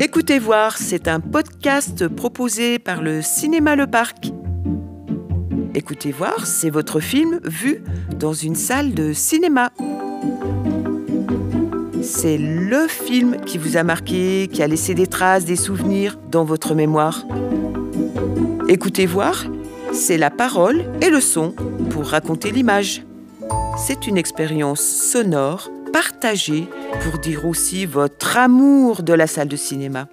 Écoutez voir, c'est un podcast proposé par le Cinéma Le Parc. Écoutez voir, c'est votre film vu dans une salle de cinéma. C'est le film qui vous a marqué, qui a laissé des traces, des souvenirs dans votre mémoire. Écoutez voir, c'est la parole et le son pour raconter l'image. C'est une expérience sonore partagée pour dire aussi votre amour de la salle de cinéma.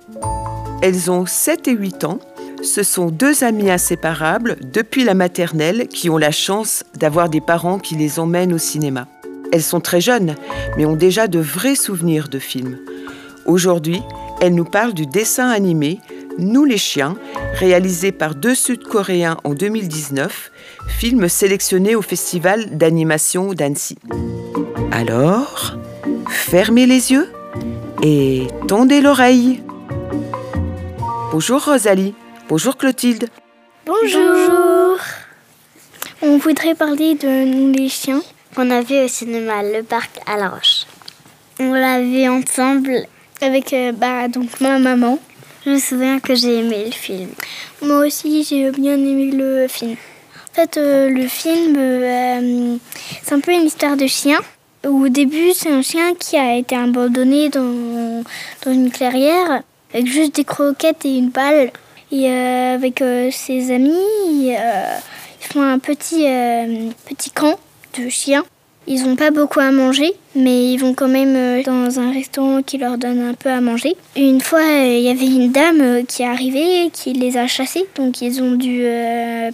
Elles ont 7 et 8 ans. Ce sont deux amies inséparables depuis la maternelle qui ont la chance d'avoir des parents qui les emmènent au cinéma. Elles sont très jeunes, mais ont déjà de vrais souvenirs de films. Aujourd'hui, elles nous parlent du dessin animé Nous les chiens, réalisé par deux Sud-Coréens en 2019, film sélectionné au Festival d'animation d'Annecy. Alors, fermez les yeux et tendez l'oreille. Bonjour Rosalie, bonjour Clotilde. Bonjour. On voudrait parler de Nous les chiens qu'on a vu au cinéma Le Parc à La Roche. On l'a vu ensemble avec euh, bah, donc ma maman. Je me souviens que j'ai aimé le film. Moi aussi, j'ai bien aimé le film. En fait, euh, le film, euh, c'est un peu une histoire de chien. Au début, c'est un chien qui a été abandonné dans, dans une clairière avec juste des croquettes et une balle. Et avec ses amis, ils font un petit, petit camp de chiens. Ils n'ont pas beaucoup à manger, mais ils vont quand même euh, dans un restaurant qui leur donne un peu à manger. Une fois, euh, il y avait une dame euh, qui est arrivée, qui les a chassés, donc ils ont dû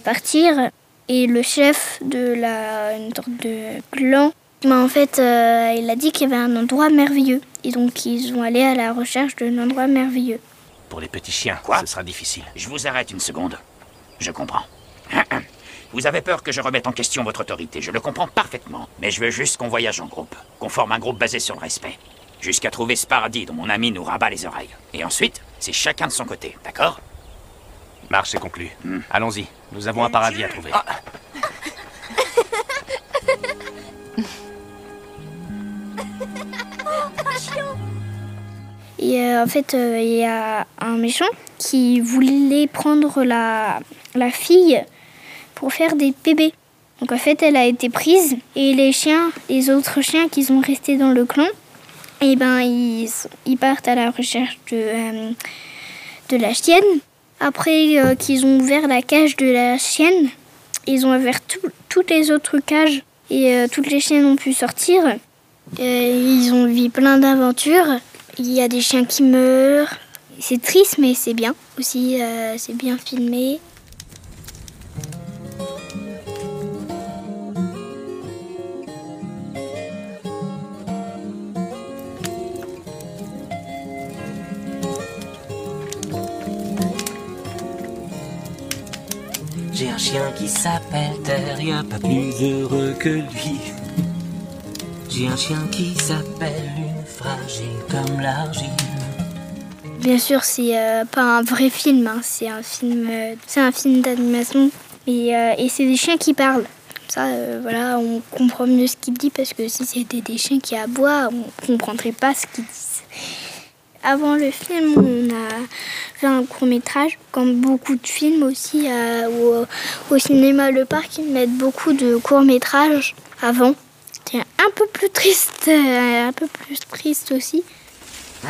partir. Et le chef de la une sorte de clan, ben, en fait, il a dit qu'il y avait un endroit merveilleux. Et donc ils ont allé à la recherche d'un endroit merveilleux. Pour les petits chiens, quoi Ce sera difficile. Je vous arrête une seconde. Je comprends. Vous avez peur que je remette en question votre autorité, je le comprends parfaitement. Mais je veux juste qu'on voyage en groupe, qu'on forme un groupe basé sur le respect. Jusqu'à trouver ce paradis dont mon ami nous rabat les oreilles. Et ensuite, c'est chacun de son côté, d'accord? Marche est conclue. Hmm. Allons-y, nous avons un paradis à trouver. Ah. Et euh, en fait, euh, il y a un méchant qui voulait prendre la, la fille pour faire des bébés. Donc en fait, elle a été prise et les chiens, les autres chiens qui sont restés dans le clan, et eh ben ils, ils partent à la recherche de, euh, de la chienne. Après qu'ils ont ouvert la cage de la chienne, ils ont ouvert toutes les autres cages et toutes les chiennes ont pu sortir. Ils ont vu plein d'aventures. Il y a des chiens qui meurent. C'est triste, mais c'est bien aussi. c'est bien filmé. J'ai un chien qui s'appelle Terre, pas plus heureux que lui. J'ai un chien qui s'appelle une fragile comme l'argile. Bien sûr, c'est euh, pas un vrai film, hein. c'est un film, euh, c'est un film d'animation, et, euh, et c'est des chiens qui parlent. Comme ça, voilà, on comprend mieux ce qu'ils disent parce que si c'était des chiens qui aboient, on comprendrait pas ce qu'ils disent. Avant le film, on a fait un court métrage, comme beaucoup de films aussi au, au, cinéma Le Parc, ils mettent beaucoup de courts métrages avant. Un peu plus triste, euh, un peu plus triste aussi. Un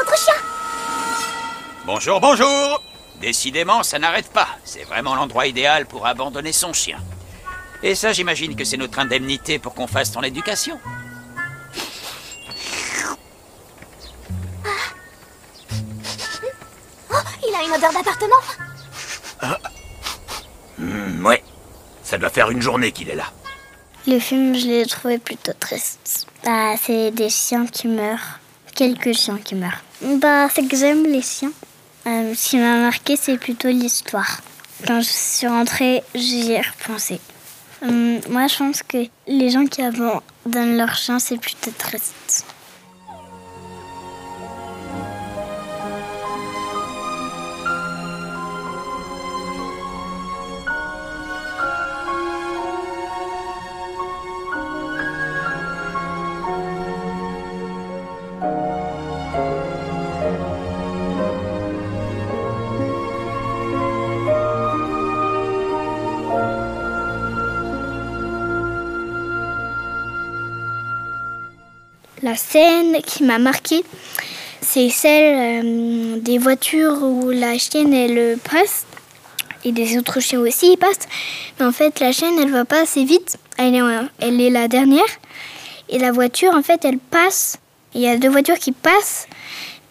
autre chien Bonjour, bonjour Décidément, ça n'arrête pas. C'est vraiment l'endroit idéal pour abandonner son chien. Et ça, j'imagine que c'est notre indemnité pour qu'on fasse ton éducation. Il a une odeur d'appartement ah. Ouais, ça doit faire une journée qu'il est là. Le film, je l'ai trouvé plutôt triste. Bah, c'est des chiens qui meurent. Quelques chiens qui meurent. Bah, c'est que j'aime les chiens. Euh, ce qui m'a marqué, c'est plutôt l'histoire. Quand je suis rentrée, j'y ai repensé. Hum, moi, je pense que les gens qui abandonnent leurs chiens, c'est plutôt triste. La scène qui m'a marquée, c'est celle euh, des voitures où la chienne elle passe et des autres chiens aussi ils passent. Mais en fait, la chienne elle va pas assez vite. Elle est, la dernière et la voiture en fait elle passe. Il y a deux voitures qui passent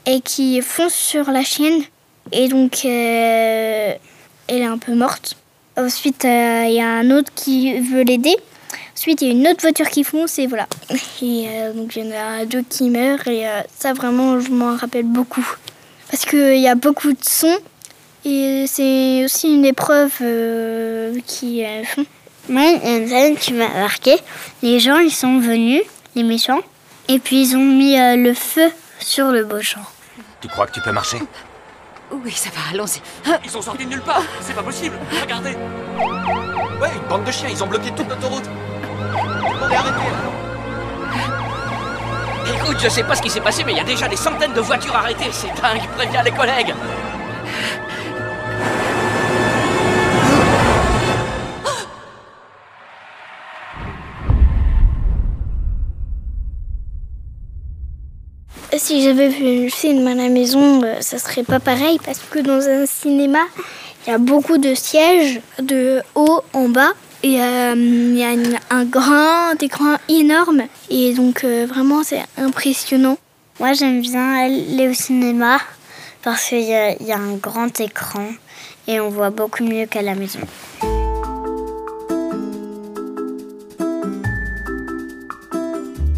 et qui foncent sur la chienne et donc euh, elle est un peu morte. Ensuite, euh, il y a un autre qui veut l'aider. Ensuite, il y a une autre voiture qui fonce et voilà. Et euh, donc, il y en a deux qui meurent et euh, ça, vraiment, je m'en rappelle beaucoup. Parce qu'il y a beaucoup de sons et c'est aussi une épreuve euh, qui euh, font. Moi, il y a une scène qui m'a marqué. Les gens, ils sont venus, les méchants, et puis ils ont mis euh, le feu sur le beau champ. Tu crois que tu peux marcher? Oui, ça va, allons-y. Ils sont sortis de nulle part C'est pas possible Regardez Ouais, une bande de chiens, ils ont bloqué toute l'autoroute Le Écoute, je sais pas ce qui s'est passé, mais il y a déjà des centaines de voitures arrêtées. C'est dingue, préviens les collègues. Si j'avais vu un film à la maison, euh, ça serait pas pareil parce que dans un cinéma, il y a beaucoup de sièges de haut en bas et euh, il y a une- un grand écran énorme et donc euh, vraiment c'est impressionnant. Moi, j'aime bien aller au cinéma parce qu'il y, a- il y a un grand écran et on voit beaucoup mieux qu'à la maison.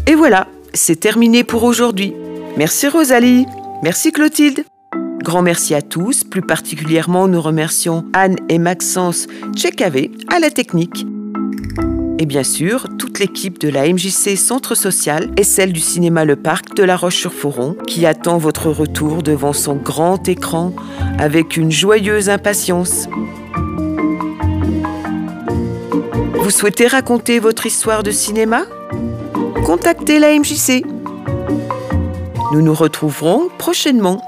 Et voilà, c'est terminé pour aujourd'hui. Merci Rosalie, merci Clotilde. Grand merci à tous, plus particulièrement nous remercions Anne et Maxence Tchekavé à la technique. Et bien sûr, toute l'équipe de la MJC Centre Social et celle du cinéma Le Parc de La Roche-sur-Foron qui attend votre retour devant son grand écran avec une joyeuse impatience. Vous souhaitez raconter votre histoire de cinéma? Contactez la MJC. Nous nous retrouverons prochainement